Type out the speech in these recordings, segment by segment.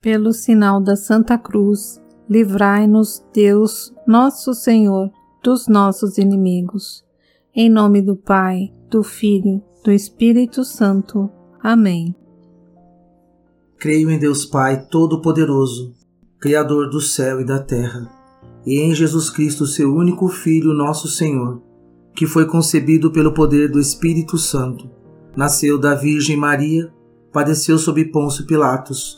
Pelo sinal da Santa Cruz, livrai-nos, Deus, nosso Senhor, dos nossos inimigos. Em nome do Pai, do Filho, do Espírito Santo. Amém. Creio em Deus Pai Todo-Poderoso, Criador do céu e da terra, e em Jesus Cristo, seu único Filho, nosso Senhor, que foi concebido pelo poder do Espírito Santo, nasceu da Virgem Maria, padeceu sob Pôncio Pilatos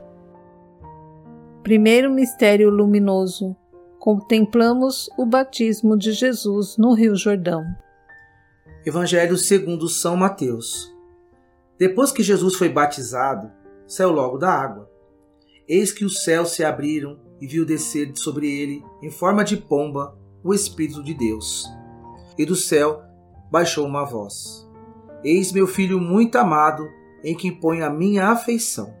Primeiro mistério luminoso contemplamos o batismo de Jesus no Rio Jordão. Evangelho segundo São Mateus. Depois que Jesus foi batizado, saiu logo da água. Eis que os céus se abriram e viu descer sobre ele, em forma de pomba, o Espírito de Deus. E do céu baixou uma voz: Eis meu filho muito amado, em quem ponho a minha afeição.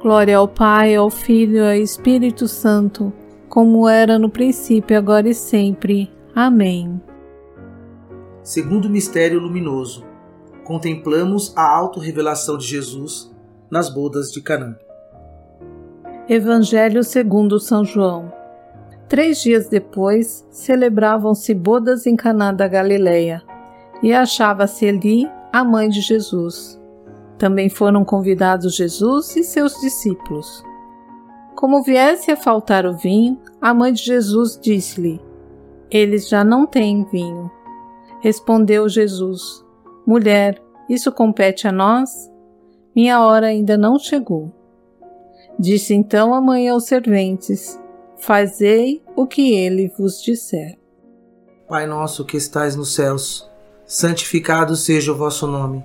Glória ao Pai, ao Filho e ao Espírito Santo, como era no princípio, agora e sempre. Amém. Segundo mistério luminoso, contemplamos a autorrevelação de Jesus nas bodas de Canaã. Evangelho segundo São João. Três dias depois, celebravam-se bodas em Caná da Galileia, e achava-se ali a mãe de Jesus. Também foram convidados Jesus e seus discípulos. Como viesse a faltar o vinho, a mãe de Jesus disse-lhe: Eles já não têm vinho. Respondeu Jesus: Mulher, isso compete a nós? Minha hora ainda não chegou. Disse então a mãe aos serventes: fazei o que ele vos disser. Pai nosso que estais nos céus, santificado seja o vosso nome.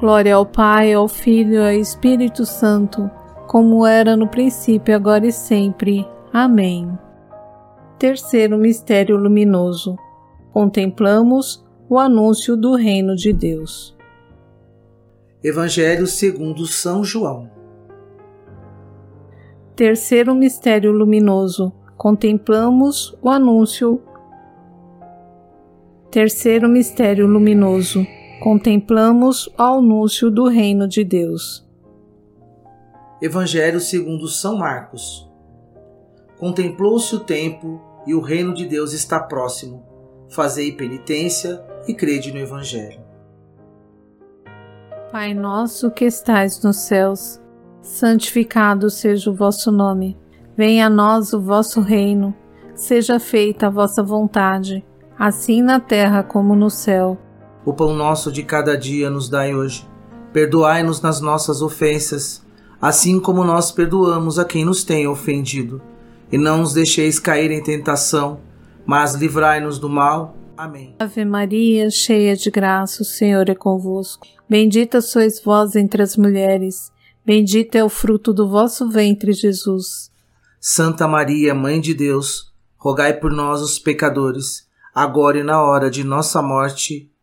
Glória ao Pai, ao Filho e ao Espírito Santo, como era no princípio, agora e sempre. Amém. Terceiro mistério luminoso. Contemplamos o anúncio do reino de Deus. Evangelho segundo São João. Terceiro mistério luminoso. Contemplamos o anúncio. Terceiro mistério luminoso. Contemplamos o anúncio do reino de Deus. Evangelho segundo São Marcos. Contemplou-se o tempo e o reino de Deus está próximo. Fazei penitência e crede no Evangelho. Pai nosso que estais nos céus, santificado seja o vosso nome. Venha a nós o vosso reino. Seja feita a vossa vontade, assim na terra como no céu. O pão nosso de cada dia nos dai hoje. Perdoai-nos nas nossas ofensas, assim como nós perdoamos a quem nos tem ofendido e não nos deixeis cair em tentação, mas livrai-nos do mal. Amém. Ave Maria, cheia de graça, o Senhor é convosco. Bendita sois vós entre as mulheres, bendito é o fruto do vosso ventre, Jesus. Santa Maria, Mãe de Deus, rogai por nós, os pecadores, agora e na hora de nossa morte.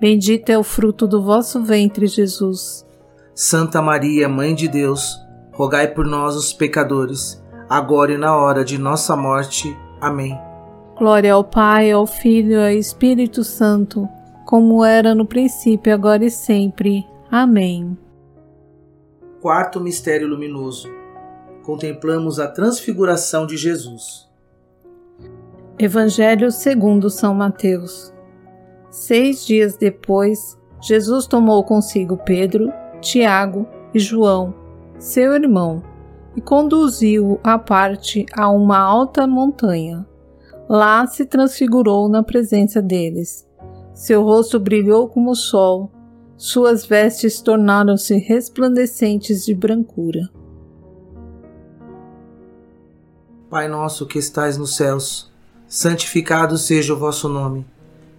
bendito é o fruto do vosso ventre, Jesus. Santa Maria, Mãe de Deus, rogai por nós, os pecadores, agora e na hora de nossa morte. Amém. Glória ao Pai, ao Filho e ao Espírito Santo, como era no princípio, agora e sempre. Amém. Quarto mistério luminoso. Contemplamos a transfiguração de Jesus. Evangelho segundo São Mateus. Seis dias depois, Jesus tomou consigo Pedro, Tiago e João seu irmão, e conduziu-o à parte a uma alta montanha. Lá se transfigurou na presença deles. Seu rosto brilhou como o sol, suas vestes tornaram-se resplandecentes de brancura. Pai nosso que estais nos céus, santificado seja o vosso nome.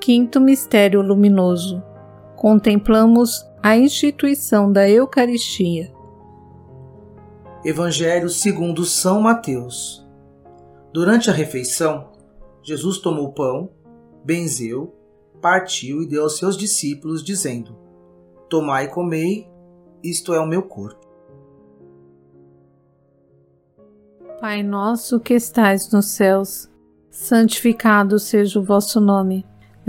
Quinto Mistério Luminoso. Contemplamos a instituição da Eucaristia. Evangelho segundo São Mateus. Durante a refeição, Jesus tomou o pão, benzeu, partiu e deu aos seus discípulos, dizendo: Tomai e comei, isto é o meu corpo. Pai nosso que estais nos céus, santificado seja o vosso nome.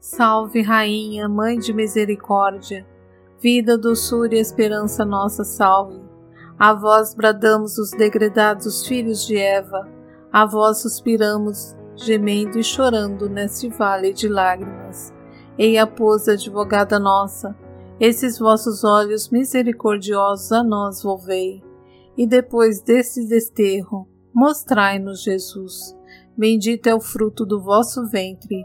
Salve, Rainha, Mãe de Misericórdia, vida, doçura e esperança nossa, salve. A vós bradamos os degredados filhos de Eva, a vós suspiramos, gemendo e chorando neste vale de lágrimas. Eia, pois, advogada nossa, esses vossos olhos misericordiosos a nós volvei, e depois deste desterro, mostrai-nos Jesus. Bendito é o fruto do vosso ventre